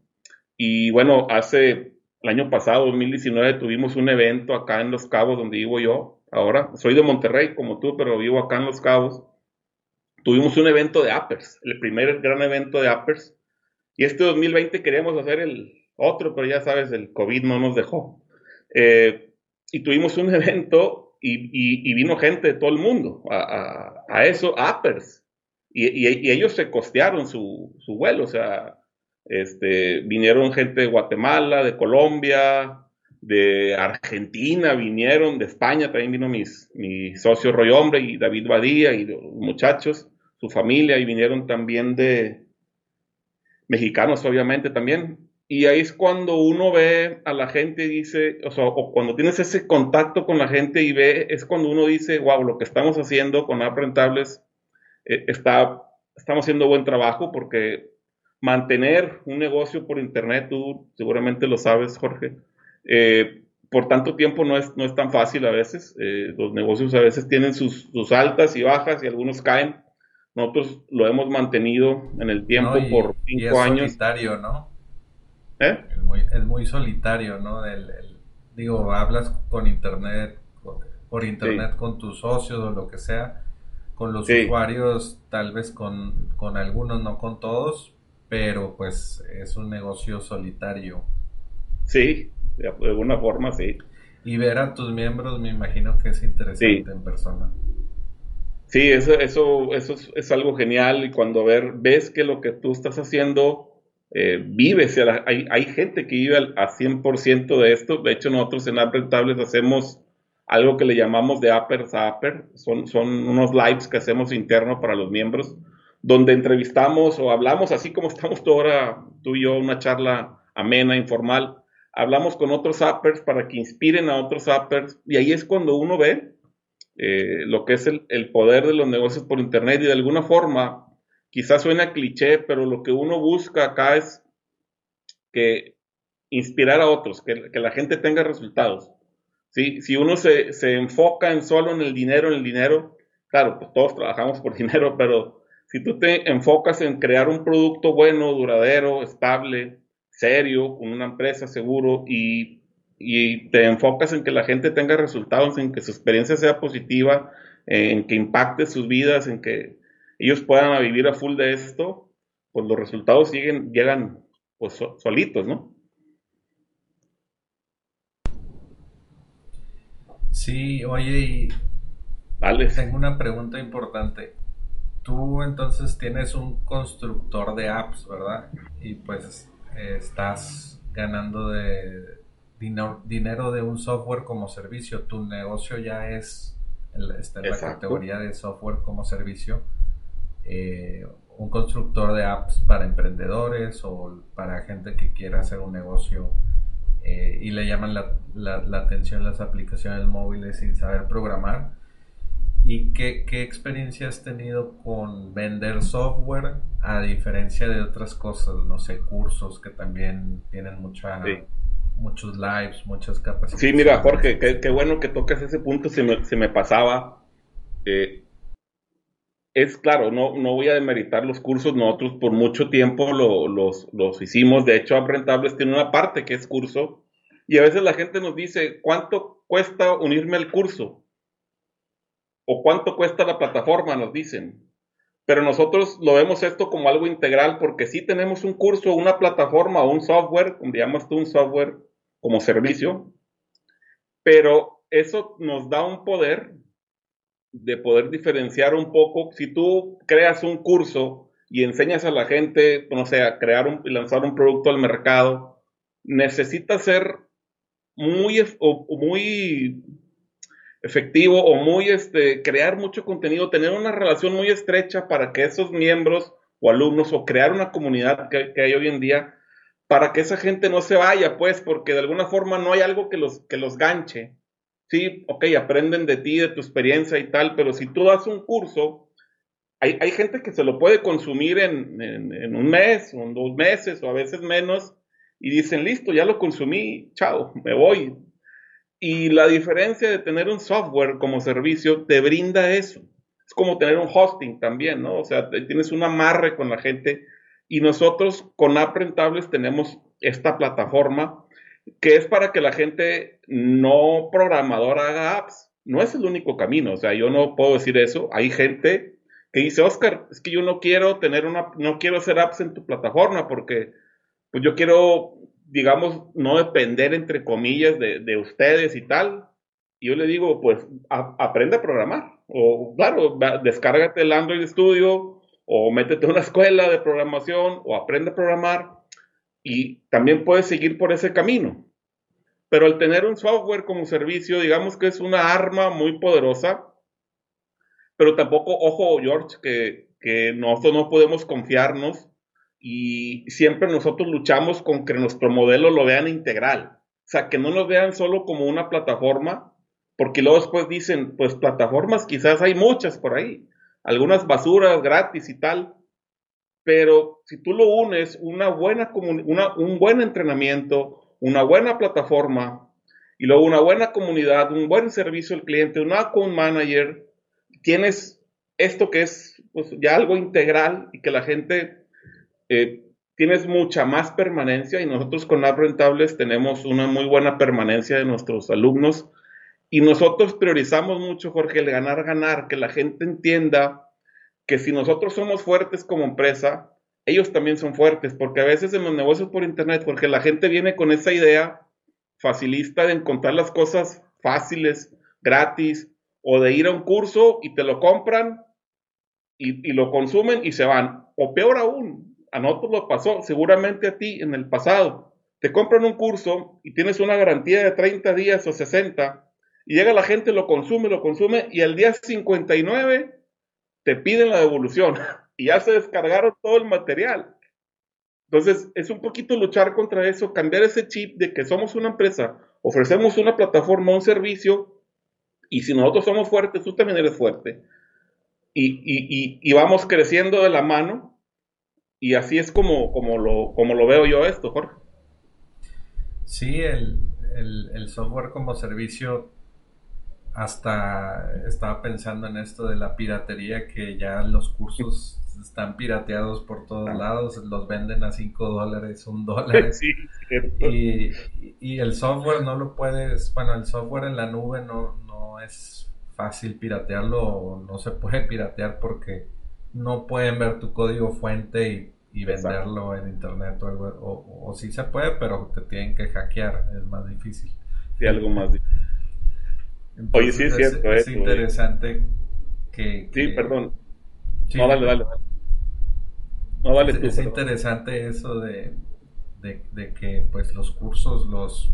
[SPEAKER 2] y bueno, hace el año pasado, 2019, tuvimos un evento acá en Los Cabos, donde vivo yo. Ahora, soy de Monterrey como tú, pero vivo acá en Los Cabos. Tuvimos un evento de Appers, el primer gran evento de Appers. Y este 2020 queríamos hacer el otro, pero ya sabes, el COVID no nos dejó. Eh, y tuvimos un (laughs) evento y, vino gente de todo el mundo a, eso, Appers. Y, y, ellos se costearon su, su vuelo, o sea, este, vinieron gente de Guatemala, de Colombia, de Argentina vinieron, de España también vino mis, mi socio Roy Hombre y David Badía y los muchachos, su familia, y vinieron también de mexicanos, obviamente también. Y ahí es cuando uno ve a la gente y dice, o sea, o cuando tienes ese contacto con la gente y ve, es cuando uno dice, wow, lo que estamos haciendo con App Rentables eh, está, estamos haciendo buen trabajo porque mantener un negocio por internet, tú seguramente lo sabes, Jorge, eh, por tanto tiempo no es, no es tan fácil a veces. Eh, los negocios a veces tienen sus, altas y bajas y algunos caen. Nosotros lo hemos mantenido en el tiempo por cinco años.
[SPEAKER 1] Es solitario, ¿no? ¿Eh? Es, muy, solitario, ¿no? digo, hablas con internet, por internet con tus socios o lo que sea, con los usuarios, tal vez con, con algunos, no con todos, pero pues es un negocio solitario.
[SPEAKER 2] Sí, de alguna forma, sí.
[SPEAKER 1] Y ver a tus miembros me imagino que es interesante en persona.
[SPEAKER 2] Sí, eso, eso, eso es, algo genial y cuando ver, ves que lo que tú estás haciendo eh, vive, hay, hay, gente que vive al, a 100% de esto, de hecho nosotros en App Rentables hacemos algo que le llamamos de Appers a Apper, son, son unos lives que hacemos internos para los miembros, donde entrevistamos o hablamos así como estamos tú ahora, tú y yo, una charla amena, informal, hablamos con otros appers para que inspiren a otros appers y ahí es cuando uno ve eh, lo que es el, poder de los negocios por internet y de alguna forma, quizás suena cliché, pero lo que uno busca acá es que inspirar a otros, que, la gente tenga resultados. Si uno se, enfoca en solo en el dinero, en el dinero, claro, pues todos trabajamos por (laughs) dinero, pero si tú te enfocas en crear un producto bueno, duradero, estable, serio, con una empresa seguro y, te enfocas en que la gente tenga resultados, en que su experiencia sea positiva, en que impacte sus vidas, en que ellos puedan vivir a full de esto, pues los resultados siguen, llegan pues solitos, ¿no?
[SPEAKER 1] Sí, oye, y tengo una pregunta importante. Tú entonces tienes un constructor de apps, ¿verdad? Y pues estás ganando de dinero, de un software como servicio. Tu negocio ya es está en la categoría de software como servicio. Eh, un constructor de apps para emprendedores o para gente que quiera hacer un negocio eh, y le llaman la, la, atención las aplicaciones móviles sin saber programar. ¿Y qué, qué experiencia has tenido con vender software a diferencia de otras cosas? No sé, cursos que también tienen mucha, muchos lives, muchas capacidades.
[SPEAKER 2] Sí, mira, Jorge, qué, bueno que tocas ese punto, se me, se me pasaba. Eh, es claro, no, no voy a demeritar los cursos, nosotros por mucho tiempo los, los hicimos, de hecho, Rentables tiene una parte que es curso, y a veces la gente nos dice, ¿cuánto cuesta unirme al curso? o cuánto cuesta la plataforma, nos dicen. Pero nosotros lo vemos esto como algo integral porque si tenemos un curso, una plataforma o un software, como llamas tú un software como servicio, pero eso nos da un poder de poder diferenciar un poco. Si tú creas un curso y enseñas a la gente, no sé, a crear un, lanzar un producto al mercado, necesita ser muy, muy efectivo o muy, este, crear mucho contenido, tener una relación muy estrecha para que esos miembros o alumnos o crear una comunidad que, hay hoy en día para que esa gente no se vaya, pues, porque de alguna forma no hay algo que los, que los ganche. Sí, ok, aprenden de ti, de tu experiencia y tal, pero si tú das un curso, hay, hay gente que se lo puede consumir en, en, un mes, o en dos meses, o a veces menos, y dicen, listo, ya lo consumí, chao, me voy, y la diferencia de tener un software como servicio te brinda eso. Es como tener un hosting también, ¿no? O sea, tienes un amarre con la gente y nosotros con App Rentables tenemos esta plataforma que es para que la gente no programadora haga apps. No es el único camino, o sea, yo no puedo decir eso. Hay gente que dice, Oscar, es que yo no quiero tener una, no quiero hacer apps en tu plataforma porque pues yo quiero digamos, no depender, entre comillas, de, ustedes y tal. Y yo le digo, pues, aprende a programar. O, claro, descárgate el Android Studio, o métete a una escuela de programación, o aprende a programar. Y también puedes seguir por ese camino. Pero al tener un software como servicio, digamos que es una arma muy poderosa, pero tampoco, ojo, George, que, que nosotros no podemos confiarnos y siempre nosotros luchamos con que nuestro modelo lo vean integral. O sea, que no lo vean solo como una plataforma, porque luego después dicen, pues plataformas quizás hay muchas por ahí, algunas basuras gratis y tal, pero si tú lo unes, una buena una, un buen entrenamiento, una buena plataforma y luego una buena comunidad, un buen servicio al cliente, un account manager, tienes esto que es pues, ya algo integral y que la gente eh, tienes mucha más permanencia y nosotros con App Rentables tenemos una muy buena permanencia de nuestros alumnos y nosotros priorizamos mucho, Jorge, el ganar, ganar, que la gente entienda que si nosotros somos fuertes como empresa, ellos también son fuertes, porque a veces en los negocios por Internet, porque la gente viene con esa idea facilista de encontrar las cosas fáciles, gratis, o de ir a un curso y te lo compran y, y lo consumen y se van. O peor aún, a nosotros lo pasó, seguramente a ti en el pasado. Te compran un curso y tienes una garantía de 30 días o 60 y llega la gente, lo consume, lo consume y al día 59 te piden la devolución (laughs) y ya se descargaron todo el material. Entonces, es un poquito luchar contra eso, cambiar ese chip de que somos una empresa, ofrecemos una plataforma, un servicio, y si nosotros somos fuertes, tú también eres fuerte. Y, vamos creciendo de la mano, y así es como, como, lo, como lo veo yo esto, Jorge.
[SPEAKER 1] Sí, el, el software como servicio hasta estaba pensando en esto de la piratería, que ya los cursos están pirateados por todos lados, los venden a 5 dólares, un dólar. (laughs) y, y, el software no lo puedes, bueno, el software en la nube no, no es fácil piratearlo, no se puede piratear porque no pueden ver tu código fuente y, venderlo en internet o, algo, o, o, sí se puede, pero te tienen que hackear, es más difícil.
[SPEAKER 2] Sí, algo más difícil. Oye, sí es cierto.
[SPEAKER 1] Es, interesante que,
[SPEAKER 2] Sí, perdón. no, dale, dale. No, dale
[SPEAKER 1] es, es interesante eso de, de, que pues los cursos los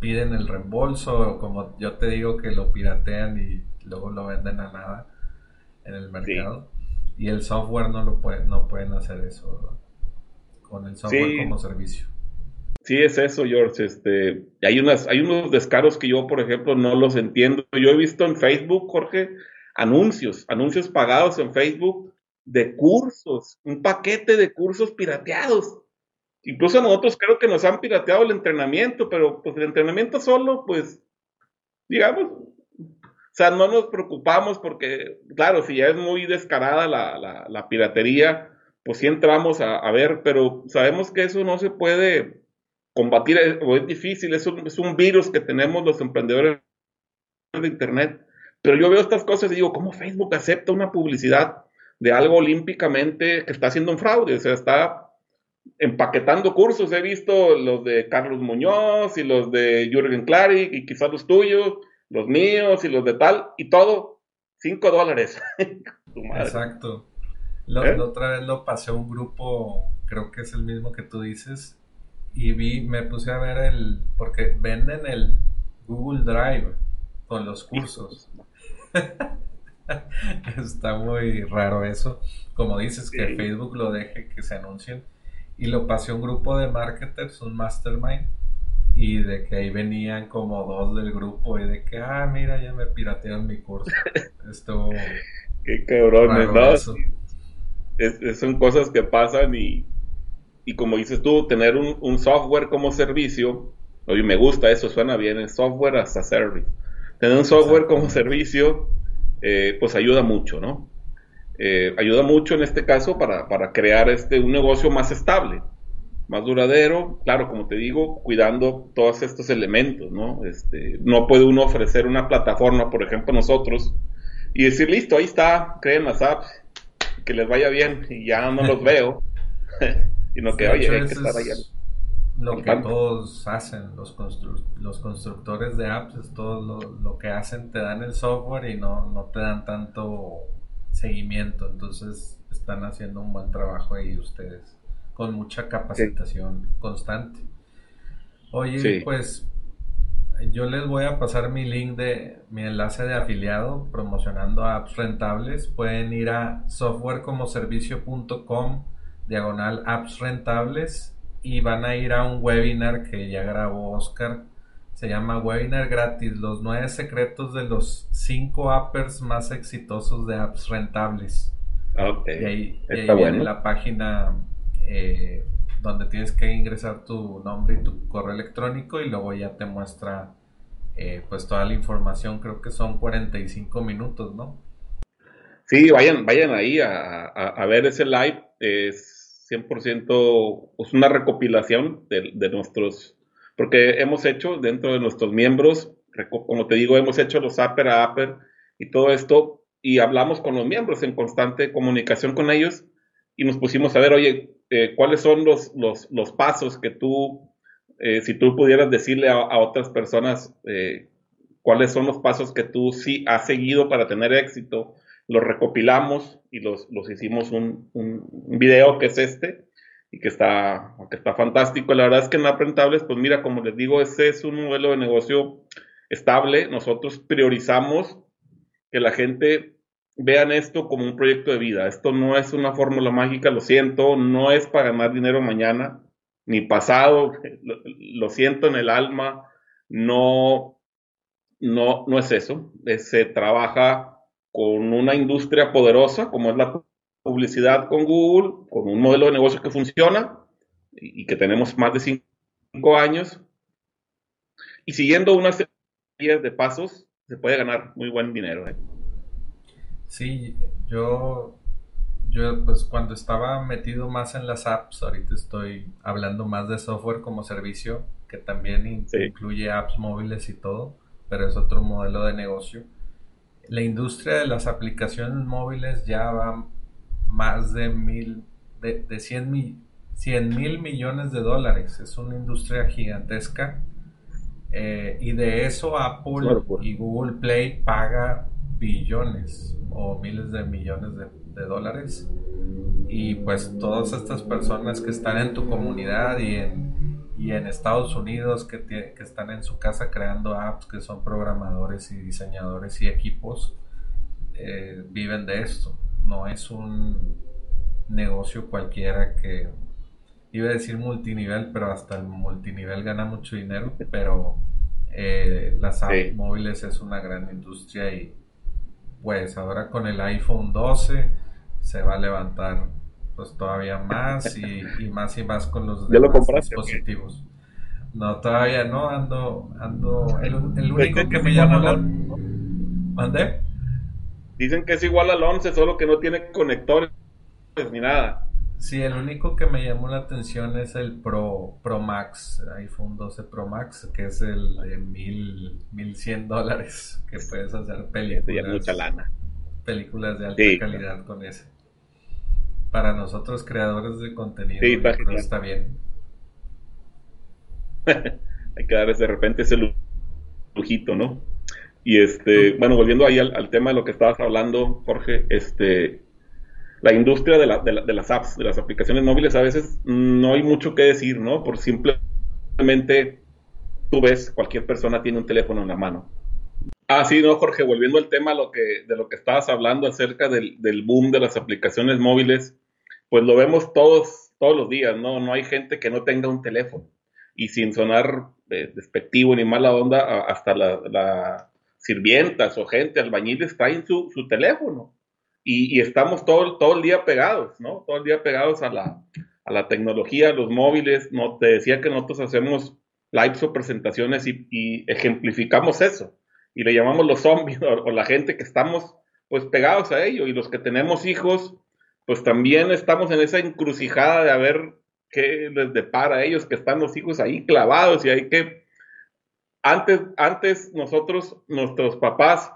[SPEAKER 1] piden el reembolso, como yo te digo que lo piratean y luego lo venden a nada en el mercado. Y el software no lo puede, no pueden hacer eso con el software como servicio.
[SPEAKER 2] Sí, es eso, George. Este, hay, unas, hay unos descaros que yo, por ejemplo, no los entiendo. Yo he visto en Facebook, Jorge, anuncios, anuncios pagados en Facebook de cursos, un paquete de cursos pirateados. Incluso nosotros creo que nos han pirateado el entrenamiento, pero pues el entrenamiento solo, pues, digamos, o sea, no nos preocupamos porque, claro, si ya es muy descarada la, la, piratería, pues sí entramos a ver, pero sabemos que eso no se puede combatir es, es difícil, es un, es un, virus que tenemos los emprendedores de Internet. Pero yo veo estas cosas y digo, ¿cómo Facebook acepta una publicidad de algo olímpicamente que está haciendo un fraude? O sea, está empaquetando cursos. He visto los de Carlos Muñoz y los de Jürgen Klarik y quizás los tuyos, los míos y los de tal, y todo, 5 dólares. (laughs)
[SPEAKER 1] Exacto. ¿Eh? La otra vez lo pasé a un grupo, creo que es el mismo que tú dices, y vi, me puse a ver el, porque venden el Google Drive con los cursos. (laughs) Está muy raro eso. Como dices, que Facebook lo deje que se anuncien. Y lo pasé a un grupo de marketers, un mastermind. Y de que ahí venían como dos del grupo. Y de que, ah, mira, ya me piratearon mi curso. (laughs) Esto.
[SPEAKER 2] Qué cabrones, ¿no? son cosas que pasan y, y como dices tú, tener un, software como servicio, oye, me gusta eso, suena bien, el software hasta service. Tener un software como servicio, eh, pues ayuda mucho, ¿no? Eh, ayuda mucho en este caso para, crear este, un negocio más estable, más duradero, claro, como te digo, cuidando todos estos elementos, ¿no? Este, no puede uno ofrecer una plataforma, por ejemplo, nosotros, y decir, listo, ahí está, creen las apps, que les vaya bien, y ya no los (laughs) veo. Sino que, oye, hay que estar allá.
[SPEAKER 1] Lo que todos hacen, los, los constructores de apps, es todo lo, que hacen, te dan el software y no, no te dan tanto seguimiento. Entonces están haciendo un buen trabajo ahí ustedes, con mucha capacitación constante. Oye, pues yo les voy a pasar mi link de mi enlace de afiliado promocionando apps rentables. Pueden ir a softwarecomoservicio.com diagonal apps rentables y van a ir a un webinar que ya grabó Oscar. Se llama Webinar gratis, los nueve secretos de los cinco appers más exitosos de apps rentables. Y ahí, viene la página eh, donde tienes que ingresar tu nombre y tu correo electrónico y luego ya te muestra eh, pues toda la información. Creo que son 45 minutos, ¿no?
[SPEAKER 2] Sí, vayan, vayan ahí a, a ver ese live. Es 100% es una recopilación de, nuestros, porque hemos hecho dentro de nuestros miembros, como te digo, hemos hecho los upper a upper y todo esto, y hablamos con los miembros en constante comunicación con ellos y nos pusimos a ver, oye, eh, ¿cuáles son los, los, pasos que tú, eh, si tú pudieras decirle a, otras personas, eh, cuáles son los pasos que tú sí has seguido para tener éxito? Los recopilamos y los, los hicimos un, un, video que es este y que está, que está fantástico. La verdad es que en Aprentables, pues mira, como les digo, ese es un modelo de negocio estable. Nosotros priorizamos que la gente vean esto como un proyecto de vida. Esto no es una fórmula mágica, lo siento, no es para ganar dinero mañana, ni pasado, (laughs) lo, lo siento en el alma, no, no, no es eso. Se trabaja con una industria poderosa como es la publicidad con Google, con un modelo de negocio que funciona y que tenemos más de cinco años. Y siguiendo una serie de pasos, se puede ganar muy buen dinero. ¿eh?
[SPEAKER 1] Sí, yo, yo pues cuando estaba metido más en las apps, ahorita estoy hablando más de software como servicio, que también incluye apps móviles y todo, pero es otro modelo de negocio la industria de las aplicaciones móviles ya va más de mil, de, de 100 mil, millones de dólares. Es una industria gigantesca. Eh, y de eso Apple y Google Play paga billones o miles de millones de, de, dólares. Y pues todas estas personas que están en tu comunidad y en, y en Estados Unidos que, que están en su casa creando apps, que son programadores y diseñadores y equipos, eh, viven de esto. No es un negocio cualquiera que iba a decir multinivel, pero hasta el multinivel gana mucho dinero, pero eh, las apps móviles es una gran industria y pues ahora con el iPhone 12 se va a levantar pues todavía más y, más y más con los dispositivos. No, todavía no, ando, ando, el, único que me llama la... ¿Mandé?
[SPEAKER 2] Dicen que es igual al 11, solo que no tiene conectores ni nada.
[SPEAKER 1] Sí, el único que me llamó la atención es el Pro, Pro Max, iPhone 12 Pro Max, que es el de mil, 1100 dólares, que puedes hacer películas.
[SPEAKER 2] mucha lana.
[SPEAKER 1] Películas de alta calidad con ese para nosotros creadores de contenido está, bien. (laughs)
[SPEAKER 2] Hay que darles de repente ese lujito, ¿no? Y este, bueno, volviendo ahí al, tema de lo que estabas hablando, Jorge, este, la industria de, de, las apps, de las aplicaciones móviles, a veces no hay mucho que decir, ¿no? Por simplemente tú ves, cualquier persona tiene un teléfono en la mano. Ah, sí, no, Jorge, volviendo al tema lo que, de lo que estabas hablando acerca del, del boom de las aplicaciones móviles, pues lo vemos todos, todos los días, ¿no? No hay gente que no tenga un teléfono. Y sin sonar eh, despectivo ni mala onda, hasta las sirvientas o gente, albañiles, traen su, su teléfono. Y, estamos todo, todo el día pegados, ¿no? Todo el día pegados a la, a la tecnología, a los móviles. No, te decía que nosotros hacemos lives o presentaciones y, ejemplificamos eso. Y le llamamos los zombies (laughs) o, o, la gente que estamos pues pegados a ello. Y los que tenemos hijos, pues también estamos en esa encrucijada de a ver qué les depara a ellos, que están los hijos ahí clavados y hay que... Antes, antes nosotros, nuestros papás,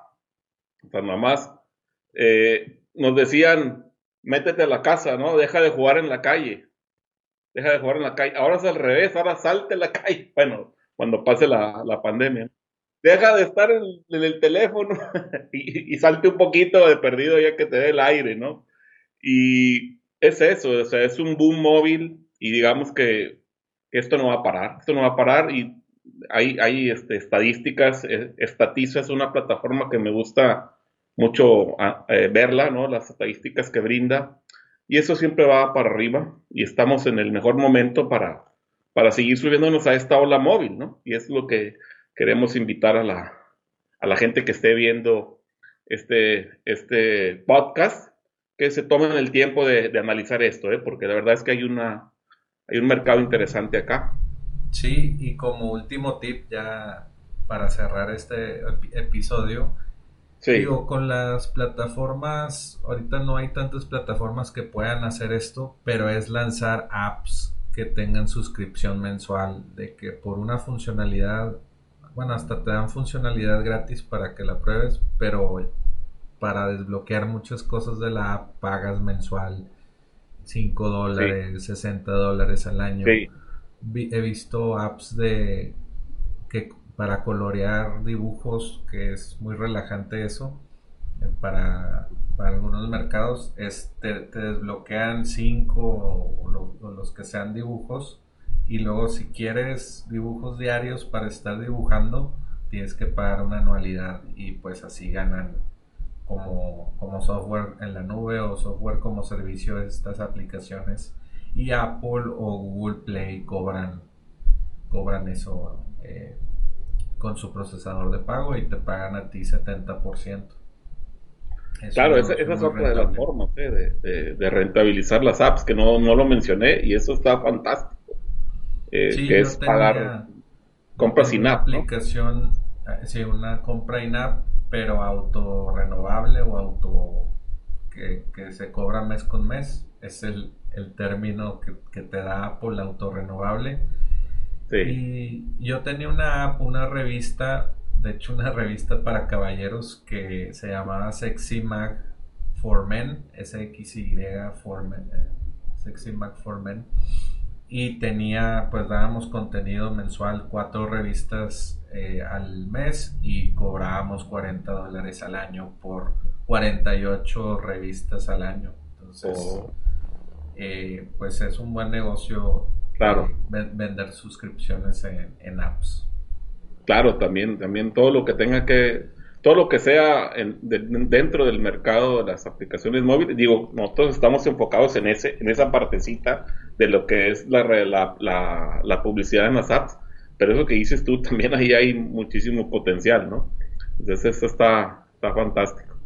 [SPEAKER 2] nuestras mamás, eh, nos decían, métete a la casa, ¿no? Deja de jugar en la calle. Deja de jugar en la calle. Ahora es al revés, ahora salte a la calle. (laughs) Bueno, cuando pase la, pandemia. Deja de estar en, el teléfono (laughs) y, y, salte un poquito de perdido ya que te dé el aire, ¿no? Y es eso, o sea, es un boom móvil y digamos que, esto no va a parar, esto no va a parar y hay, hay este, estadísticas, eh, Estatiza es una plataforma que me gusta mucho ah, eh, verla, ¿no? Las estadísticas que brinda. Y eso siempre va para arriba y estamos en el mejor momento para, para seguir subiéndonos a esta ola móvil, ¿no? Y es lo que queremos invitar a la, a la gente que esté viendo este, este podcast, que se tomen el tiempo de, de analizar esto, ¿eh? porque la verdad es que hay, una, hay un mercado interesante acá.
[SPEAKER 1] Sí, y como último tip ya para cerrar este episodio, digo, con las plataformas, ahorita no hay tantas plataformas que puedan hacer esto, pero es lanzar apps que tengan suscripción mensual, de que por una funcionalidad, bueno, hasta te dan funcionalidad gratis para que la pruebes, pero para desbloquear muchas cosas de la app pagas mensual 5 dólares, 60 dólares al año. He visto apps de que para colorear dibujos que es muy relajante eso eh, para, algunos mercados. Es, te, desbloquean cinco o, los que sean dibujos y luego si quieres dibujos diarios para estar dibujando tienes que pagar una anualidad y pues así ganan como, como software en la nube o software como servicio estas aplicaciones y Apple o Google Play cobran, cobran eso eh, con su procesador de pago y te pagan a ti 70%.
[SPEAKER 2] claro, esa, es otra de las formas eh, de, rentabilizar las apps, que no, lo mencioné y eso está fantástico.
[SPEAKER 1] Eh, que es pagar compras sin app. aplicación, sí, una compra in-app, pero auto renovable o auto que, que se cobra mes con mes. Es el, el término que, te da Apple autorrenovable. Sí. Y yo tenía una una revista, de hecho una revista para caballeros que se llamaba Sexy Mag for Men, SXY for Men, eh, Sexy Mag for Men. Y tenía, pues dábamos contenido mensual, cuatro revistas eh, al mes y cobrábamos 40 dólares al año por 48 revistas al año. Entonces, oh. Eh, pues es un buen negocio
[SPEAKER 2] claro.
[SPEAKER 1] Eh, vender suscripciones en, apps.
[SPEAKER 2] Claro, también, también todo lo que tenga que, todo lo que sea dentro del mercado de las aplicaciones móviles, digo, nosotros estamos enfocados en ese, en esa partecita de lo que es la, la, la, publicidad en las apps, pero eso que dices tú, (laughs) también ahí hay muchísimo potencial, ¿no? Entonces eso está, está fantástico.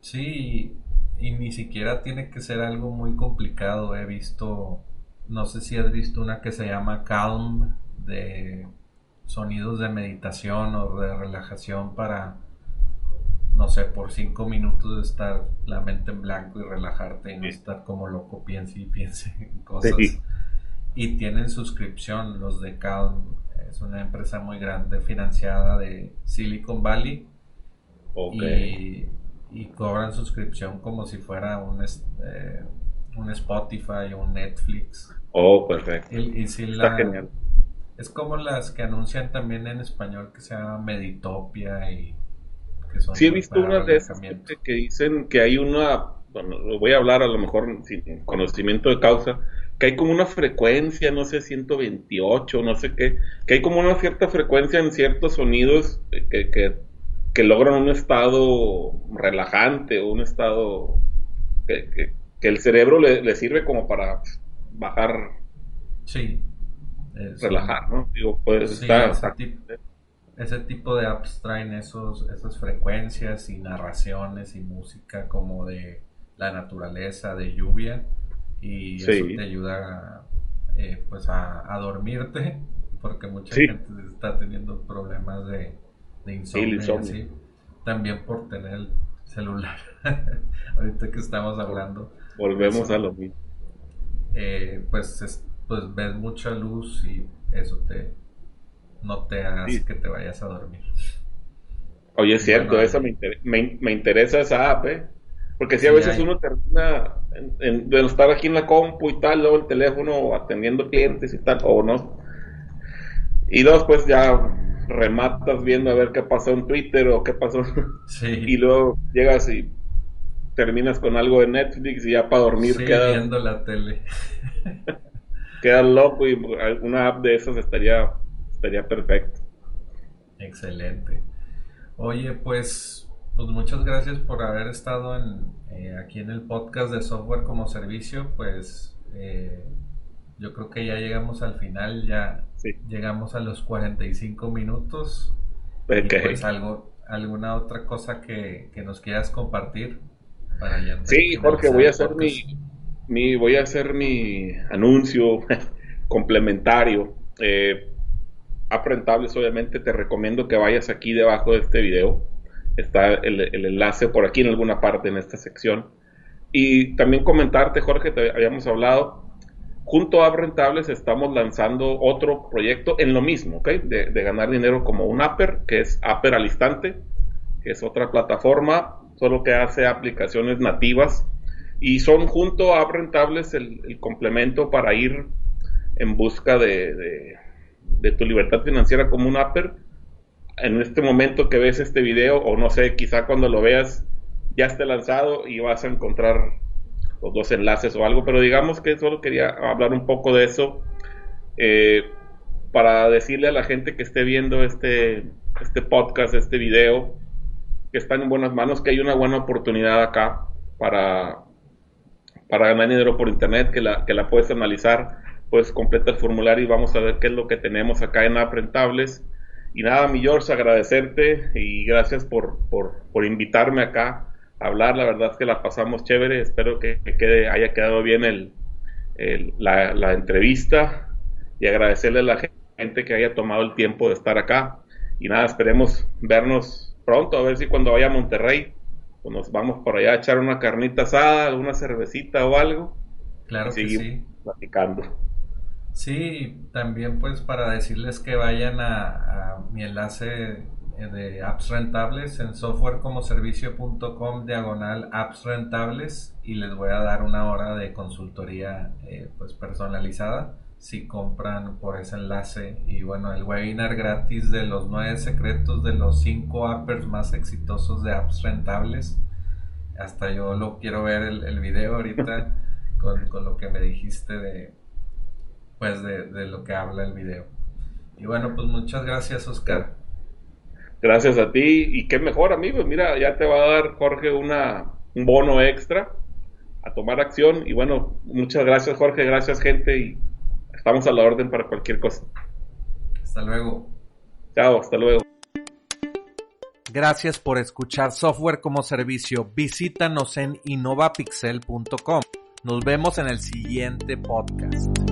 [SPEAKER 1] Sí, y ni siquiera tiene que ser algo muy complicado. He visto, no sé si has visto una que se llama Calm, de sonidos de meditación o de relajación para, no sé, por cinco minutos estar la mente en blanco y relajarte y no estar como loco, piense y piense en cosas. Y tienen suscripción, los de Calm. Es una empresa muy grande financiada de Silicon Valley. Y y cobran suscripción como si fuera un, eh, un Spotify o un Netflix.
[SPEAKER 2] Oh, perfecto.
[SPEAKER 1] Y, Está genial. Es como las que anuncian también en español que se llama Meditopia y
[SPEAKER 2] que son Sí, he visto unas de esas que, dicen que hay una, bueno, lo voy a hablar a lo mejor sin conocimiento de causa, que hay como una frecuencia, no sé, 128, no sé qué, que hay como una cierta frecuencia en ciertos sonidos que, que que logran un estado relajante o un estado que, el cerebro le, sirve como para bajar.
[SPEAKER 1] Sí.
[SPEAKER 2] relajar, ¿no? Digo, pues
[SPEAKER 1] ese, tipo, de apps traen esos, esas frecuencias y narraciones y música como de la naturaleza, de lluvia, y eso te ayuda eh, pues a, dormirte, porque mucha gente está teniendo problemas de de insomnio, También por tener el celular. (laughs) Ahorita que estamos hablando.
[SPEAKER 2] Volvemos a lo mismo.
[SPEAKER 1] Eh, pues, pues ves mucha luz y eso te no te hace que te vayas a dormir.
[SPEAKER 2] Oye, es cierto, eso me, me, interesa esa app, ¿eh? Porque si a veces uno termina de estar aquí en la compu y tal, luego el teléfono atendiendo clientes y tal, o no. Y dos, pues ya rematas viendo a ver qué pasó en Twitter o qué pasó. (laughs) y luego llegas y terminas con algo de Netflix y ya para dormir
[SPEAKER 1] sí, viendo la tele. (laughs)
[SPEAKER 2] quedas loco y una app de esas estaría, sería perfecto.
[SPEAKER 1] Excelente. Oye, pues, pues muchas gracias por haber estado en, eh, aquí en el podcast de software como servicio. Pues eh, yo creo que ya llegamos al final, ya llegamos a los 45 minutos. pues algo, alguna otra cosa que, nos quieras compartir
[SPEAKER 2] para Sí, Jorge, voy a hacer mi, mi, voy a hacer mi anuncio (laughs) complementario. Eh, Aprentables, obviamente te recomiendo que vayas aquí debajo de este video. Está el, enlace por aquí en alguna parte en esta sección. Y también comentarte, Jorge, te habíamos hablado, junto a Rentables estamos lanzando otro proyecto en lo mismo, ¿ok? De, ganar dinero como un Apper, que es Apper al instante, que es otra plataforma, solo que hace aplicaciones nativas. Y son junto a Rentables el complemento para ir en busca de, tu libertad financiera como un upper. En este momento que ves este video, o no sé, quizá cuando lo veas ya esté lanzado y vas a encontrar los dos enlaces o algo, pero digamos que solo quería hablar un poco de eso eh, para decirle a la gente que esté viendo este, este podcast, este video, que están en buenas manos, que hay una buena oportunidad acá para, para ganar dinero por internet, que la, que la puedes analizar pues completa el formulario y vamos a ver qué es lo que tenemos acá en Aprentables. Y nada, mi George, agradecerte y gracias por, por, invitarme acá a hablar. La verdad es que la pasamos chévere. Espero que, quede, haya quedado bien el, la, la, entrevista y agradecerle a la gente que haya tomado el tiempo de estar acá. Y nada, esperemos vernos pronto, a ver si cuando vaya a Monterrey pues nos vamos por allá a echar una carnita asada, una cervecita o algo.
[SPEAKER 1] Claro y sí.
[SPEAKER 2] platicando.
[SPEAKER 1] Sí, también pues para decirles que vayan a, mi enlace eh, de apps rentables en softwarecomoservicio.com diagonal apps rentables y les voy a dar una hora de consultoría eh, pues personalizada. Si compran por ese enlace y bueno el webinar gratis de los nueve secretos de los cinco appers más exitosos de apps rentables. Hasta yo lo quiero ver el, el video ahorita (laughs) con, con lo que me dijiste de pues de, lo que habla el video. Y bueno, pues muchas gracias Oscar.
[SPEAKER 2] Gracias a ti y qué mejor amigo, mira, ya te va a dar Jorge una, un bono extra a tomar acción y bueno, muchas gracias Jorge, gracias gente y estamos a la orden para cualquier cosa.
[SPEAKER 1] Hasta luego.
[SPEAKER 2] Chao, hasta luego.
[SPEAKER 1] Gracias por escuchar Software como Servicio. Visítanos en innovapixel.com. Nos vemos en el siguiente podcast.